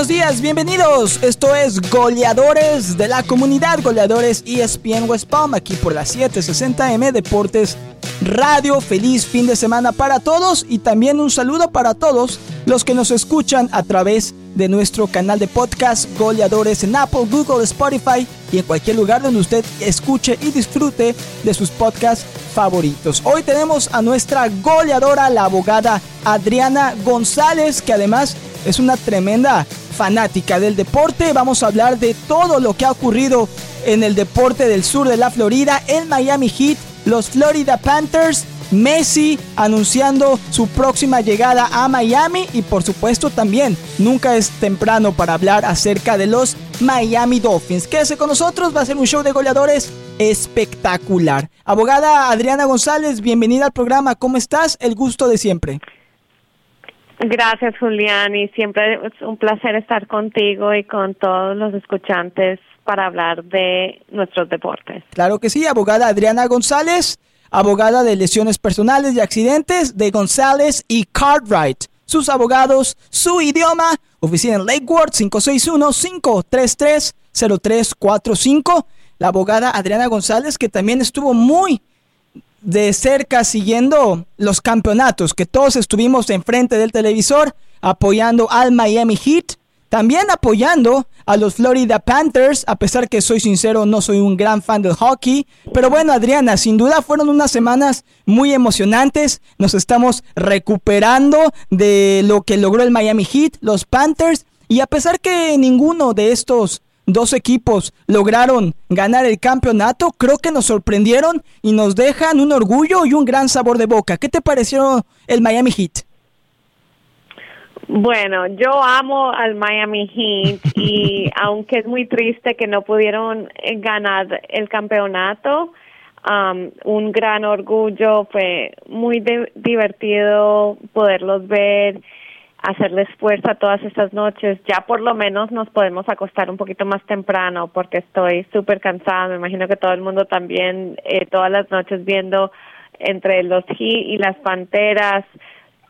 Buenos días, bienvenidos. Esto es Goleadores de la Comunidad, Goleadores ESPN West Palm, aquí por la 760M Deportes Radio. Feliz fin de semana para todos y también un saludo para todos los que nos escuchan a través de nuestro canal de podcast Goleadores en Apple, Google, Spotify y en cualquier lugar donde usted escuche y disfrute de sus podcasts favoritos. Hoy tenemos a nuestra goleadora, la abogada Adriana González, que además es una tremenda fanática del deporte. Vamos a hablar de todo lo que ha ocurrido en el deporte del sur de la Florida, el Miami Heat, los Florida Panthers, Messi anunciando su próxima llegada a Miami y por supuesto también nunca es temprano para hablar acerca de los Miami Dolphins. Quédese con nosotros, va a ser un show de goleadores espectacular. Abogada Adriana González, bienvenida al programa. ¿Cómo estás? El gusto de siempre. Gracias, Julián, y siempre es un placer estar contigo y con todos los escuchantes para hablar de nuestros deportes. Claro que sí, abogada Adriana González, abogada de lesiones personales y accidentes de González y Cartwright. Sus abogados, su idioma, oficina en Lakewood 561-533-0345. La abogada Adriana González, que también estuvo muy de cerca siguiendo los campeonatos, que todos estuvimos enfrente del televisor apoyando al Miami Heat, también apoyando a los Florida Panthers, a pesar que soy sincero, no soy un gran fan del hockey. Pero bueno, Adriana, sin duda fueron unas semanas muy emocionantes. Nos estamos recuperando de lo que logró el Miami Heat, los Panthers. Y a pesar que ninguno de estos dos equipos lograron ganar el campeonato, creo que nos sorprendieron y nos dejan un orgullo y un gran sabor de boca. ¿Qué te pareció el Miami Heat? Bueno, yo amo al Miami Heat y aunque es muy triste que no pudieron eh, ganar el campeonato, um, un gran orgullo, fue muy divertido poderlos ver hacerles fuerza todas estas noches. Ya por lo menos nos podemos acostar un poquito más temprano porque estoy súper cansada. Me imagino que todo el mundo también eh, todas las noches viendo entre los Heat y las Panteras,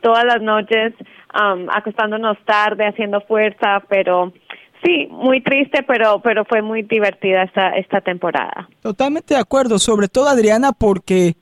todas las noches um, acostándonos tarde, haciendo fuerza, pero sí, muy triste, pero pero fue muy divertida esta esta temporada. Totalmente de acuerdo, sobre todo Adriana porque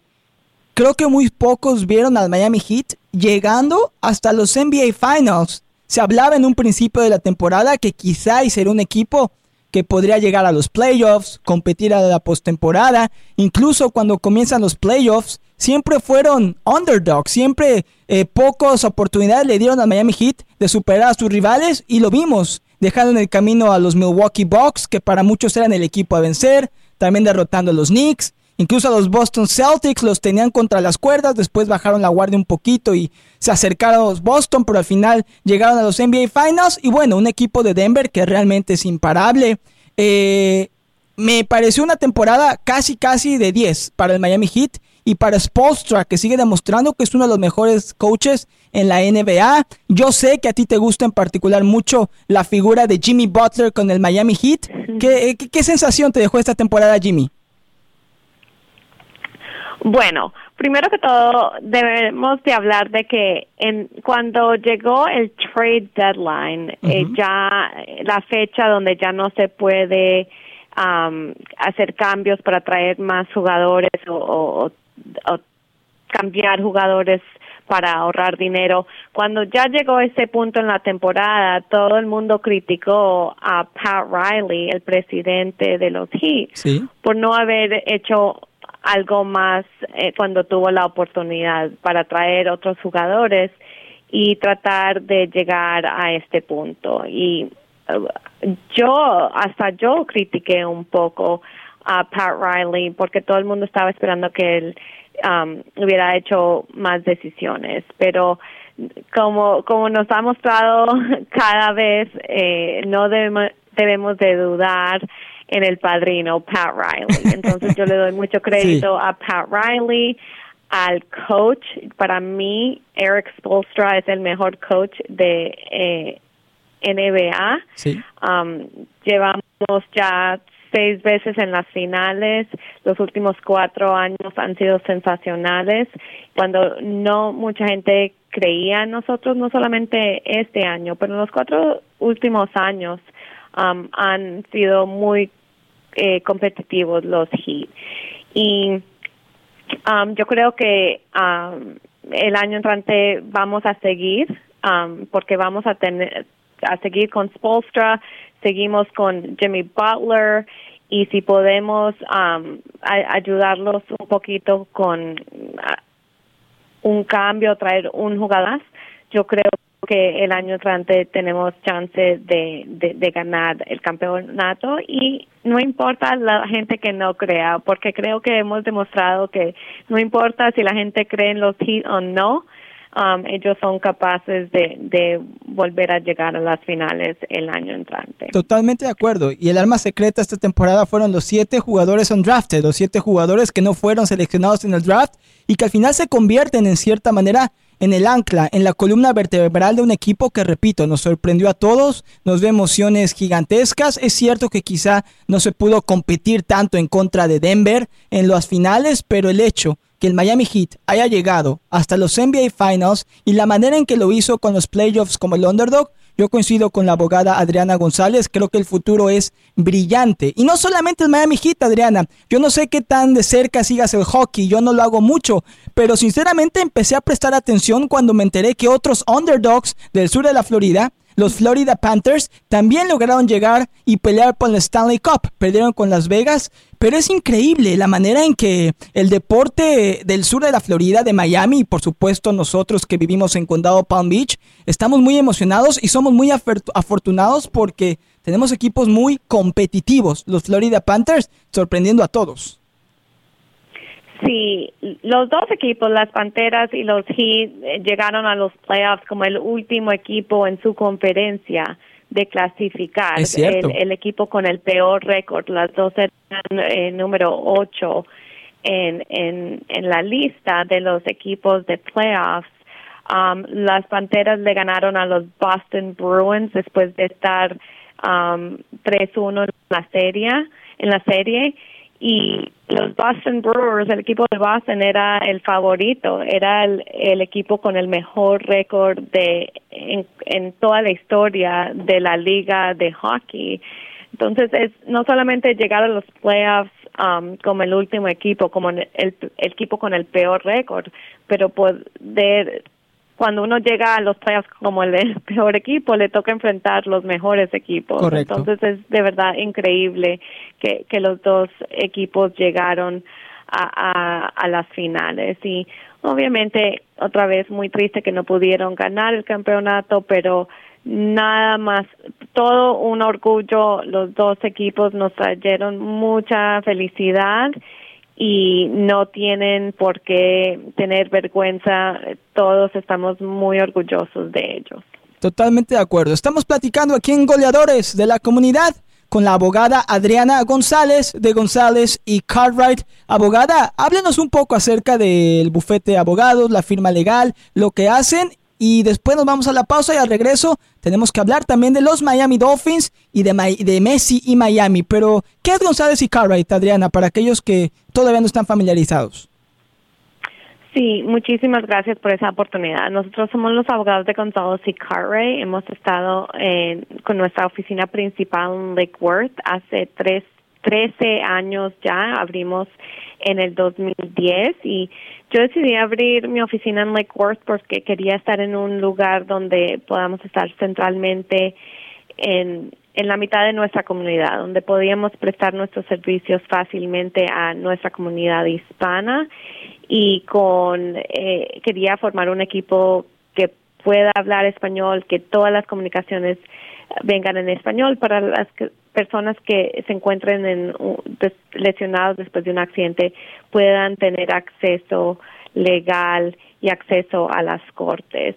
creo que muy pocos vieron al Miami Heat llegando hasta los NBA Finals. Se hablaba en un principio de la temporada que quizá sería un equipo que podría llegar a los playoffs, competir a la postemporada, incluso cuando comienzan los playoffs, siempre fueron underdogs, siempre eh, pocas oportunidades le dieron al Miami Heat de superar a sus rivales y lo vimos, dejando en el camino a los Milwaukee Bucks, que para muchos eran el equipo a vencer, también derrotando a los Knicks, Incluso a los Boston Celtics los tenían contra las cuerdas, después bajaron la guardia un poquito y se acercaron a los Boston, pero al final llegaron a los NBA Finals. Y bueno, un equipo de Denver que realmente es imparable. Eh, me pareció una temporada casi, casi de 10 para el Miami Heat y para Spolstra, que sigue demostrando que es uno de los mejores coaches en la NBA. Yo sé que a ti te gusta en particular mucho la figura de Jimmy Butler con el Miami Heat. ¿Qué, qué, qué sensación te dejó esta temporada, Jimmy? Bueno, primero que todo debemos de hablar de que en cuando llegó el trade deadline, eh, ya la fecha donde ya no se puede hacer cambios para traer más jugadores o, cambiar jugadores para ahorrar dinero. Cuando ya llegó ese punto en la temporada, todo el mundo criticó a Pat Riley, el presidente de los Heat, por no haber hecho algo más eh, cuando tuvo la oportunidad para traer otros jugadores y tratar de llegar a este punto. Y eh, yo, hasta yo critiqué un poco a Pat Riley porque todo el mundo estaba esperando que él um, hubiera hecho más decisiones, pero como como nos ha mostrado cada vez eh, no debemos debemos de dudar en el padrino Pat Riley. Entonces yo le doy mucho crédito a Pat Riley, al coach. Para mí, Eric Spolstra es el mejor coach de eh, NBA. Um, llevamos ya seis veces en las finales. Los últimos cuatro años han sido sensacionales. Cuando no mucha gente creía en nosotros, no solamente este año, pero en los cuatro últimos años um, han sido muy eh, competitivos los Heat. Y um, yo creo que um, el año entrante vamos a seguir, um, porque vamos a tener a seguir con Spolstra, seguimos con Jimmy Butler y si podemos um, ayudarlos un poquito con uh, un cambio, traer un jugador, yo creo que el año entrante tenemos chance de, de, ganar el campeonato y no importa la gente que no crea, porque creo que hemos demostrado que no importa si la gente cree en los Heat o no, um, ellos son capaces de, de volver a llegar a las finales el año entrante. Totalmente de acuerdo. Y el arma secreta esta temporada fueron los siete jugadores undrafted, los siete jugadores que no fueron seleccionados en el draft y que al final se convierten en cierta manera en el ancla, en la columna vertebral de un equipo que, repito, nos sorprendió a todos, nos dio emociones gigantescas. Es cierto que quizá no se pudo competir tanto en contra de Denver en las finales, pero el hecho que el Miami Heat haya llegado hasta los NBA Finals y la manera en que lo hizo con los playoffs como el underdog yo coincido con la abogada Adriana González, creo que el futuro es brillante. Y no solamente el Miami Heat, Adriana. Yo no sé qué tan de cerca sigas el hockey, yo no lo hago mucho, pero sinceramente empecé a prestar atención cuando me enteré que otros underdogs del sur de la Florida los Florida Panthers también lograron llegar y pelear por el Stanley Cup. Perdieron con Las Vegas, pero es increíble la manera en que el deporte del sur de la Florida, de Miami, y por supuesto nosotros que vivimos en Condado Palm Beach, estamos muy emocionados y somos muy afortunados porque tenemos equipos muy competitivos. Los Florida Panthers sorprendiendo a todos. Sí, los dos equipos, las Panteras y los Heat, eh, llegaron a los playoffs como el último equipo en su conferencia de clasificar. El, equipo con el peor récord, las dos eran eh, número ocho en, en, en la lista de los equipos de playoffs. Um, las Panteras le ganaron a los Boston Bruins después de estar um, 3-1 en la serie, en la serie y los Boston Brewers, el equipo de Boston era el favorito, era el, el equipo con el mejor récord de en, toda la historia de la liga de hockey. Entonces es no solamente llegar a los playoffs um, como el último equipo, como el, el equipo con el peor récord, pero poder cuando uno llega a los playoffs como el, peor equipo, le toca enfrentar los mejores equipos. Entonces es de verdad increíble que, que los dos equipos llegaron a, a, a las finales y obviamente otra vez muy triste que no pudieron ganar el campeonato, pero nada más, todo un orgullo, los dos equipos nos trajeron mucha felicidad y no tienen por qué tener vergüenza. Todos estamos muy orgullosos de ellos. Totalmente de acuerdo. Estamos platicando aquí en Goleadores de la Comunidad con la abogada Adriana González de González y Cartwright. Abogada, háblenos un poco acerca del bufete de abogados, la firma legal, lo que hacen y después nos vamos a la pausa y al regreso tenemos que hablar también de los Miami Dolphins y de, Messi y Miami. Pero, ¿qué es González y Cartwright, Adriana, para aquellos que todavía no están familiarizados? Sí, muchísimas gracias por esa oportunidad. Nosotros somos los abogados de González y Cartwright. Hemos estado con nuestra oficina principal en Lake Worth hace tres, 13 años ya. Abrimos en el 2010 y yo decidí abrir mi oficina en Lake Worth porque quería estar en un lugar donde podamos estar centralmente en, en la mitad de nuestra comunidad, donde podíamos prestar nuestros servicios fácilmente a nuestra comunidad hispana y con eh, quería formar un equipo que pueda hablar español, que todas las comunicaciones vengan en español para las personas que se encuentren en, lesionados después de un accidente puedan tener acceso legal y acceso a las cortes.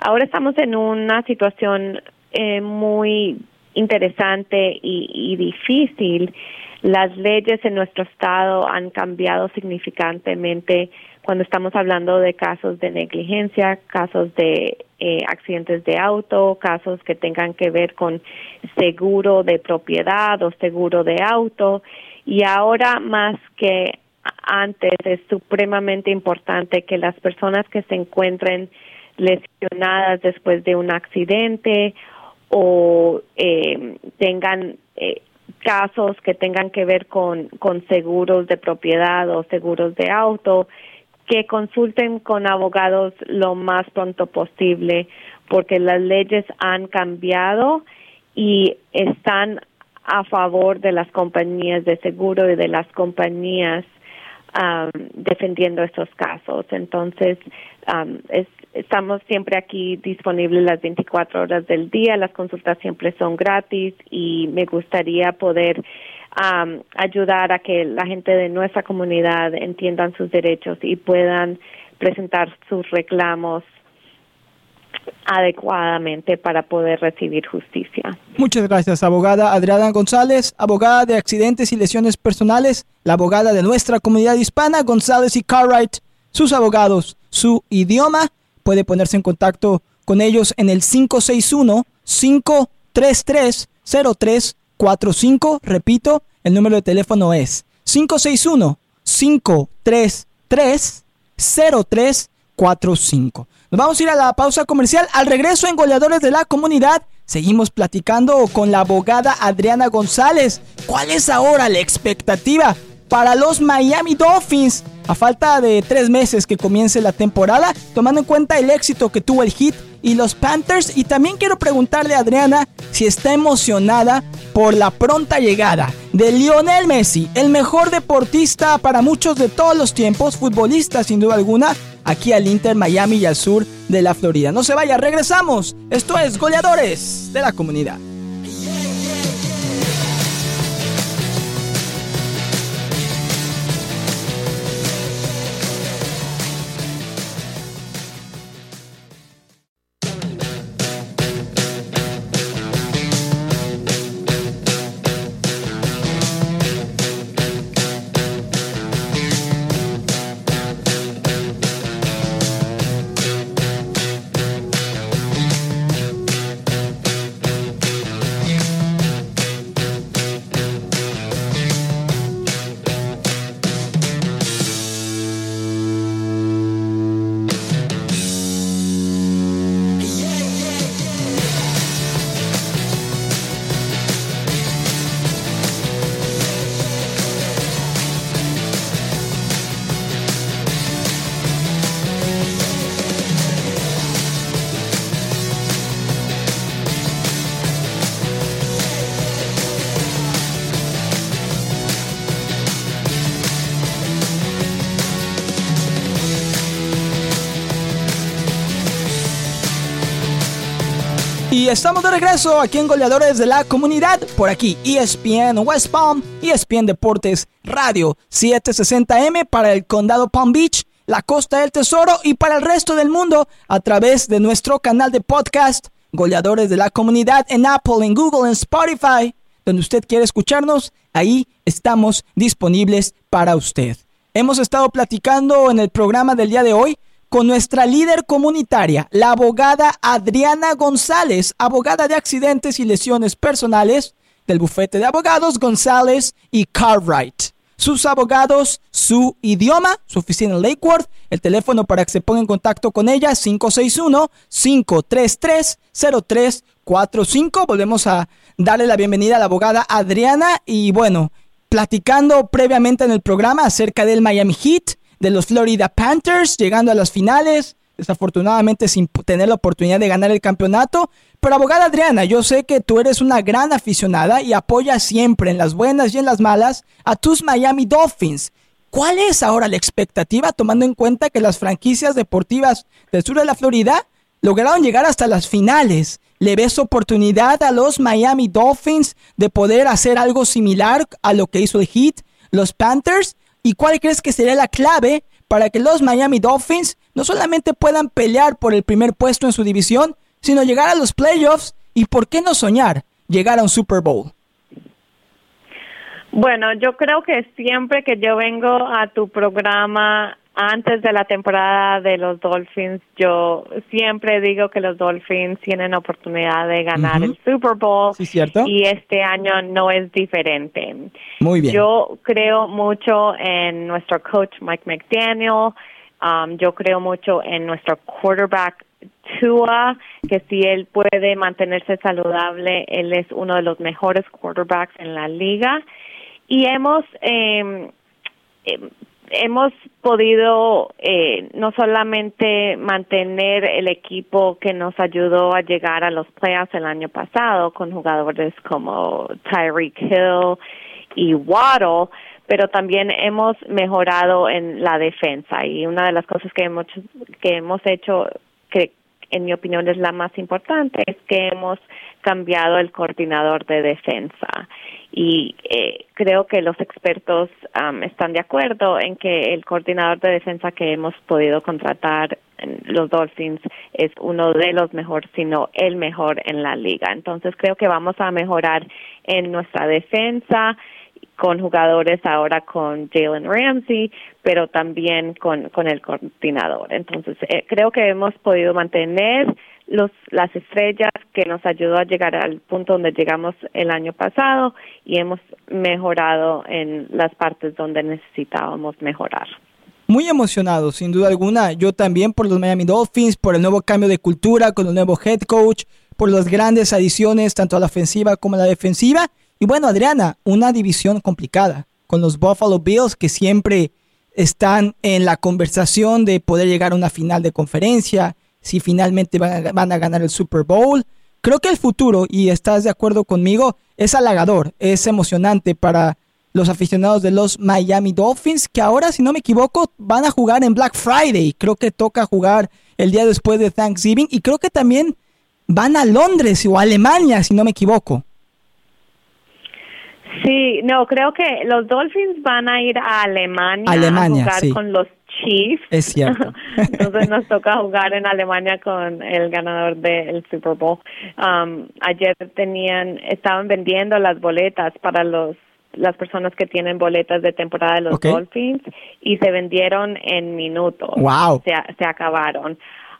Ahora estamos en una situación eh, muy interesante y, y difícil. Las leyes en nuestro estado han cambiado significantemente cuando estamos hablando de casos de negligencia, casos de eh, accidentes de auto, casos que tengan que ver con seguro de propiedad o seguro de auto. Y ahora más que antes es supremamente importante que las personas que se encuentren lesionadas después de un accidente o eh, tengan eh, casos que tengan que ver con, con seguros de propiedad o seguros de auto, que consulten con abogados lo más pronto posible porque las leyes han cambiado y están a favor de las compañías de seguro y de las compañías um, defendiendo estos casos. Entonces, um, estamos siempre aquí disponibles las 24 horas del día, las consultas siempre son gratis y me gustaría poder um, ayudar a que la gente de nuestra comunidad entiendan sus derechos y puedan presentar sus reclamos adecuadamente para poder recibir justicia. Muchas gracias, abogada Adriana González, abogada de accidentes y lesiones personales, la abogada de nuestra comunidad hispana, González y Cartwright, sus abogados, su idioma. Puede ponerse en contacto con ellos en el 561-533-0345. Repito, el número de teléfono es 561-533-0345. Nos vamos a ir a la pausa comercial. Al regreso en Goleadores de la Comunidad, seguimos platicando con la abogada Adriana González. ¿Cuál es ahora la expectativa para los Miami Dolphins? A falta de tres meses que comience la temporada, tomando en cuenta el éxito que tuvo el hit y los Panthers. Y también quiero preguntarle a Adriana si está emocionada por la pronta llegada de Lionel Messi, el mejor deportista para muchos de todos los tiempos, futbolista sin duda alguna, aquí al Inter Miami y al sur de la Florida. No se vaya, regresamos. Esto es Goleadores de la Comunidad. Estamos de regreso aquí en Goleadores de la Comunidad, por aquí ESPN West Palm, ESPN Deportes Radio 760M para el condado Palm Beach, la Costa del Tesoro y para el resto del mundo a través de nuestro canal de podcast Goleadores de la Comunidad en Apple, en Google, en Spotify, donde usted quiere escucharnos, ahí estamos disponibles para usted. Hemos estado platicando en el programa del día de hoy con nuestra líder comunitaria, la abogada Adriana González, abogada de accidentes y lesiones personales del bufete de abogados González y Cartwright. Sus abogados, su idioma, su oficina en Lakewood, el teléfono para que se ponga en contacto con ella, 561-533-0345. Volvemos a darle la bienvenida a la abogada Adriana y bueno, platicando previamente en el programa acerca del Miami Heat, de los Florida Panthers, llegando a las finales, desafortunadamente sin tener la oportunidad de ganar el campeonato. Pero abogada Adriana, yo sé que tú eres una gran aficionada y apoyas siempre en las buenas y en las malas a tus Miami Dolphins. ¿Cuál es ahora la expectativa tomando en cuenta que las franquicias deportivas del sur de la Florida lograron llegar hasta las finales? ¿Le ves oportunidad a los Miami Dolphins de poder hacer algo similar a lo que hizo el Heat, los Panthers? ¿Y cuál crees que sería la clave para que los Miami Dolphins no solamente puedan pelear por el primer puesto en su división, sino llegar a los playoffs y, ¿por qué no soñar, llegar a un Super Bowl? Bueno, yo creo que siempre que yo vengo a tu programa antes de la temporada de los Dolphins, yo siempre digo que los Dolphins tienen oportunidad de ganar el Super Bowl. Sí, cierto. Y este año no es diferente. Muy bien. Yo creo mucho en nuestro coach Mike McDaniel. Um, yo creo mucho en nuestro quarterback Tua, que si él puede mantenerse saludable, él es uno de los mejores quarterbacks en la liga. Y hemos eh, hemos podido eh, no solamente mantener el equipo que nos ayudó a llegar a los playoffs el año pasado con jugadores como Tyreek Hill y Waddle, pero también hemos mejorado en la defensa. Y una de las cosas que hemos que hemos hecho que en mi opinión es la más importante es que hemos cambiado el coordinador de defensa y eh, creo que los expertos están de acuerdo en que el coordinador de defensa que hemos podido contratar los Dolphins es uno de los mejores, sino el mejor en la liga. Entonces creo que vamos a mejorar en nuestra defensa con jugadores ahora con Jalen Ramsey, pero también con, con el coordinador. Entonces eh, creo que hemos podido mantener los, las estrellas que nos ayudó a llegar al punto donde llegamos el año pasado y hemos mejorado en las partes donde necesitábamos mejorar. Muy emocionado, sin duda alguna. Yo también por los Miami Dolphins, por el nuevo cambio de cultura con el nuevo head coach, por las grandes adiciones tanto a la ofensiva como a la defensiva. Y bueno, Adriana, una división complicada con los Buffalo Bills que siempre están en la conversación de poder llegar a una final de conferencia, si finalmente van a, ganar el Super Bowl. Creo que el futuro, y estás de acuerdo conmigo, es halagador, es emocionante para los aficionados de los Miami Dolphins, que ahora, si no me equivoco, van a jugar en Black Friday. Creo que toca jugar el día después de Thanksgiving y creo que también van a Londres o a Alemania, si no me equivoco. Sí, no, creo que los Dolphins van a ir a Alemania, Alemania a jugar con los Chiefs. Es cierto. Entonces nos toca jugar en Alemania con el ganador del Super Bowl. Um, ayer tenían, estaban vendiendo las boletas para los las personas que tienen boletas de temporada de los Dolphins y se vendieron en minutos. Wow. Se, se acabaron.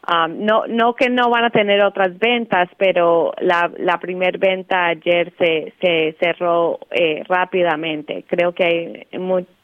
Um, no, no que no van a tener otras ventas, pero la, la primer venta ayer se, se cerró eh, rápidamente. Creo que hay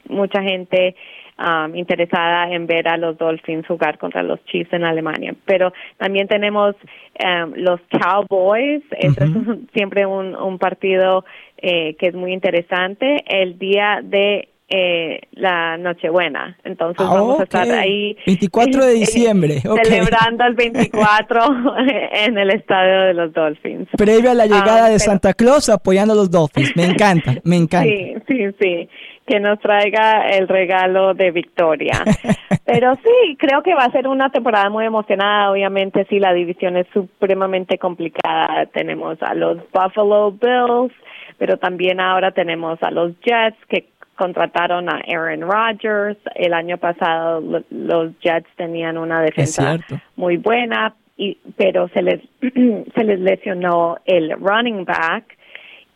mucha gente um, interesada en ver a los Dolphins jugar contra los Chiefs en Alemania. Pero también tenemos um, los Cowboys, es siempre un, un partido eh, que es muy interesante. El día de eh, la Nochebuena. Entonces ah, vamos a estar ahí. 24 de diciembre. Celebrando el 24 en el estadio de los Dolphins. Previo a la llegada ah, de Santa Claus apoyando a los Dolphins. Me encanta, me encanta. Sí, sí, sí. Que nos traiga el regalo de victoria. Pero sí, creo que va a ser una temporada muy emocionada. Obviamente, sí, la división es supremamente complicada. Tenemos a los Buffalo Bills, pero también ahora tenemos a los Jets que contrataron a Aaron Rodgers. El año pasado los Jets tenían una defensa muy buena, y, pero se les, se les lesionó el running back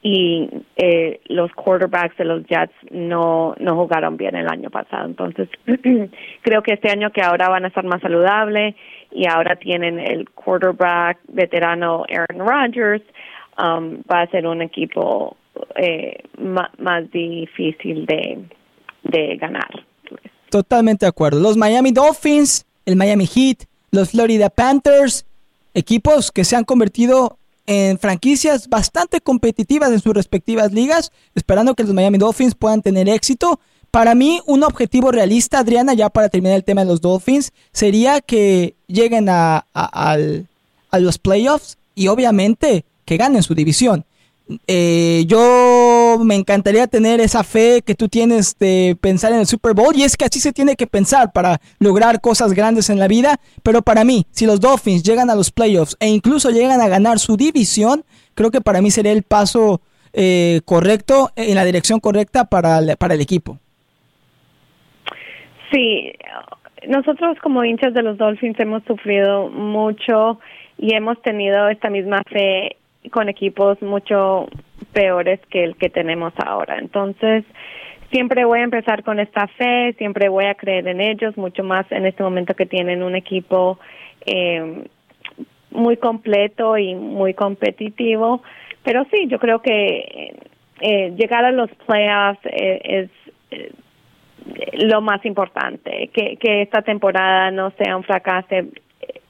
y eh, los quarterbacks de los Jets no, no jugaron bien el año pasado. Entonces, creo que este año que ahora van a estar más saludables y ahora tienen el quarterback veterano Aaron Rodgers, um, va a ser un equipo eh, más, difícil de, de ganar. Totalmente de acuerdo. Los Miami Dolphins, el Miami Heat, los Florida Panthers, equipos que se han convertido en franquicias bastante competitivas en sus respectivas ligas, esperando que los Miami Dolphins puedan tener éxito. Para mí, un objetivo realista, Adriana, ya para terminar el tema de los Dolphins, sería que lleguen a, a los playoffs y obviamente que ganen su división. Eh, yo me encantaría tener esa fe que tú tienes de pensar en el Super Bowl y es que así se tiene que pensar para lograr cosas grandes en la vida, pero para mí, si los Dolphins llegan a los playoffs e incluso llegan a ganar su división, creo que para mí sería el paso eh, correcto, en la dirección correcta para para el equipo. Sí, nosotros como hinchas de los Dolphins hemos sufrido mucho y hemos tenido esta misma fe con equipos mucho peores que el que tenemos ahora. Entonces, siempre voy a empezar con esta fe, siempre voy a creer en ellos, mucho más en este momento que tienen un equipo eh, muy completo y muy competitivo. Pero sí, yo creo que eh, llegar a los playoffs eh, es lo más importante, que, que esta temporada no sea un fracaso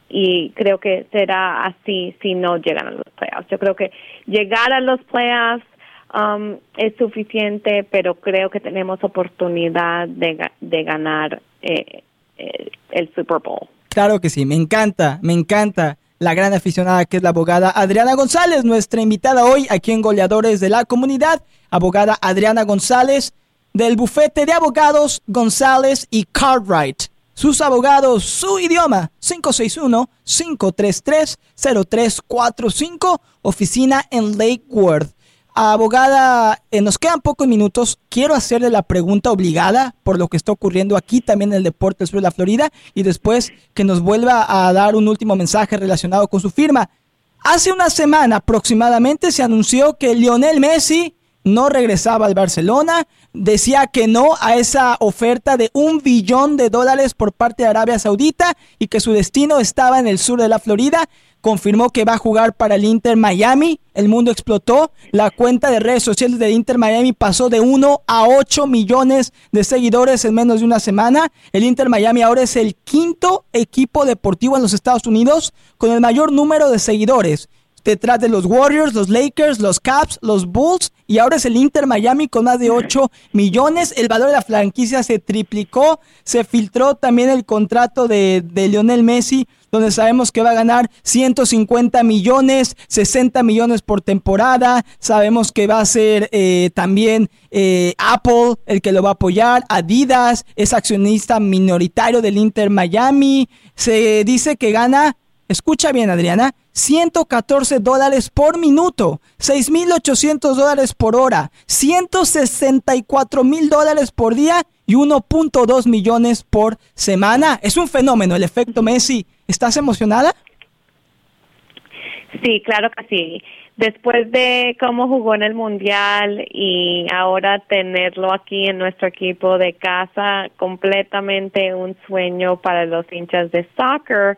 y creo que será así si no llegan a los playoffs. Yo creo que llegar a los playoffs um, es suficiente, pero creo que tenemos oportunidad de, de ganar eh, eh, el Super Bowl. Claro que sí, me encanta, me encanta la gran aficionada que es la abogada Adriana González, nuestra invitada hoy aquí en Goleadores de la Comunidad, abogada Adriana González del bufete de abogados González y Cartwright. Sus abogados, su idioma, 561-533-0345, oficina en Lake Worth. Abogada, eh, nos quedan pocos minutos. Quiero hacerle la pregunta obligada por lo que está ocurriendo aquí también en el deporte del de la Florida y después que nos vuelva a dar un último mensaje relacionado con su firma. Hace una semana aproximadamente se anunció que Lionel Messi no regresaba al Barcelona, decía que no a esa oferta de un billón de dólares por parte de Arabia Saudita y que su destino estaba en el sur de la Florida confirmó que va a jugar para el Inter Miami. El mundo explotó. La cuenta de redes sociales del Inter Miami pasó de 1 a 8 millones de seguidores en menos de una semana. El Inter Miami ahora es el quinto equipo deportivo en los Estados Unidos con el mayor número de seguidores detrás de los Warriors, los Lakers, los Caps, los Bulls y ahora es el Inter Miami con más de 8 millones. El valor de la franquicia se triplicó. Se filtró también el contrato de, Lionel Messi donde sabemos que va a ganar 150 millones, 60 millones por temporada. Sabemos que va a ser eh, también eh, Apple el que lo va a apoyar, Adidas es accionista minoritario del Inter Miami. Se dice que gana escucha bien Adriana, 114 dólares por minuto, 6.800 dólares por hora, 164 mil dólares por día y 1.2 millones por semana. Es un fenómeno el efecto Messi. ¿Estás emocionada? Sí, claro que sí. Después de cómo jugó en el Mundial y ahora tenerlo aquí en nuestro equipo de casa, completamente un sueño para los hinchas de soccer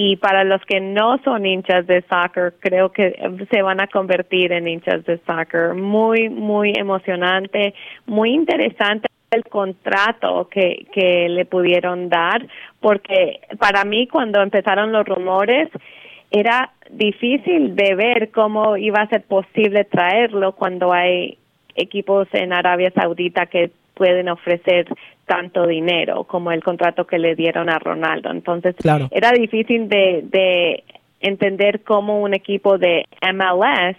y para los que no son hinchas de soccer, creo que se van a convertir en hinchas de soccer. Muy, muy emocionante, muy interesante el contrato que, que le pudieron dar, porque para mí cuando empezaron los rumores era difícil de ver cómo iba a ser posible traerlo cuando hay equipos en Arabia Saudita que pueden ofrecer tanto dinero como el contrato que le dieron a Ronaldo. Entonces, era difícil de, de entender cómo un equipo de MLS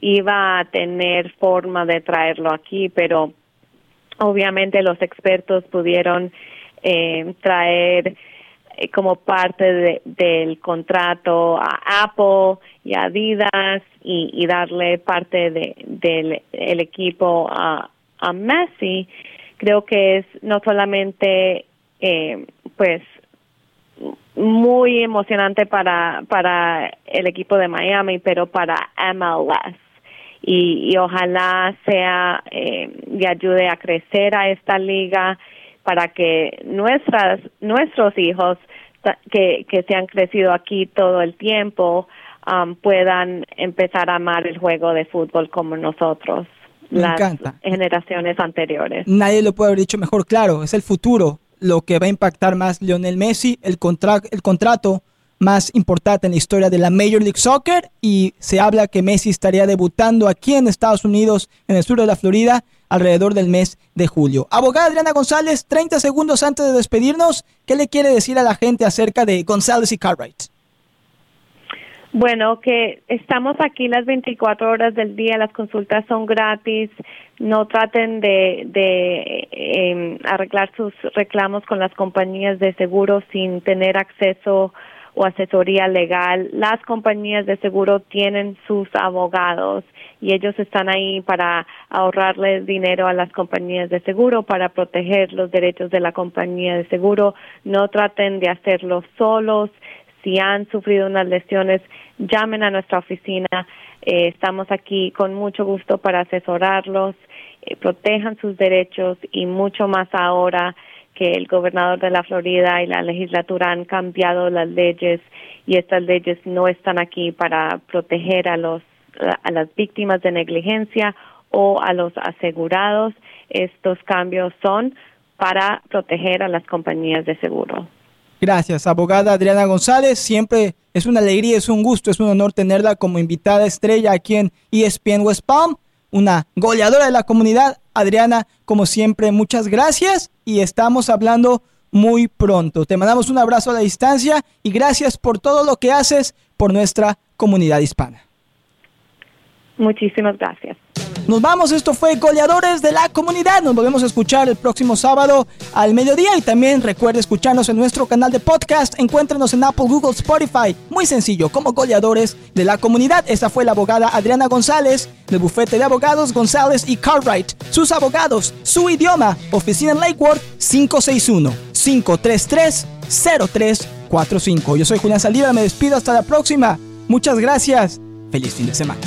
iba a tener forma de traerlo aquí, pero obviamente los expertos pudieron eh, traer eh, como parte del contrato a Apple y a Adidas y, darle parte de, del equipo a, a Messi creo que es no solamente eh, pues muy emocionante para para el equipo de Miami pero para MLS y, y ojalá sea eh, y ayude a crecer a esta liga para que nuestras nuestros hijos que, que se han crecido aquí todo el tiempo um, puedan empezar a amar el juego de fútbol como nosotros las generaciones anteriores. Nadie lo puede haber dicho mejor, claro, es el futuro lo que va a impactar más Lionel Messi, el, contra el contrato más importante en la historia de la Major League Soccer y se habla que Messi estaría debutando aquí en Estados Unidos, en el sur de la Florida, alrededor del mes de julio. Abogada Adriana González, 30 segundos antes de despedirnos, ¿qué le quiere decir a la gente acerca de González y Cartwright? Bueno, que estamos aquí las 24 horas del día, las consultas son gratis, no traten de, de em, arreglar sus reclamos con las compañías de seguro sin tener acceso o asesoría legal. Las compañías de seguro tienen sus abogados y ellos están ahí para ahorrarles dinero a las compañías de seguro, para proteger los derechos de la compañía de seguro. No traten de hacerlo solos si han sufrido unas lesiones, llamen a nuestra oficina. Eh, estamos aquí con mucho gusto para asesorarlos, eh, protejan sus derechos y mucho más ahora que el gobernador de la Florida y la legislatura han cambiado las leyes y estas leyes no están aquí para proteger a los a las víctimas de negligencia o a los asegurados. Estos cambios son para proteger a las compañías de seguro. Gracias, abogada Adriana González. Siempre es una alegría, es un gusto, es un honor tenerla como invitada estrella aquí en ESPN West Palm, una goleadora de la comunidad. Adriana, como siempre, muchas gracias y estamos hablando muy pronto. Te mandamos un abrazo a la distancia y gracias por todo lo que haces por nuestra comunidad hispana. Muchísimas gracias. Nos vamos, esto fue Goleadores de la Comunidad. Nos volvemos a escuchar el próximo sábado al mediodía y también recuerde escucharnos en nuestro canal de podcast. Encuéntrenos en Apple, Google, Spotify. Muy sencillo, como Goleadores de la Comunidad. Esta fue la abogada Adriana González del bufete de abogados González y Cartwright. Sus abogados, su idioma, oficina en Lakewood 561 533 0345. Yo soy Julián Saliva, me despido hasta la próxima. Muchas gracias. Feliz fin de semana.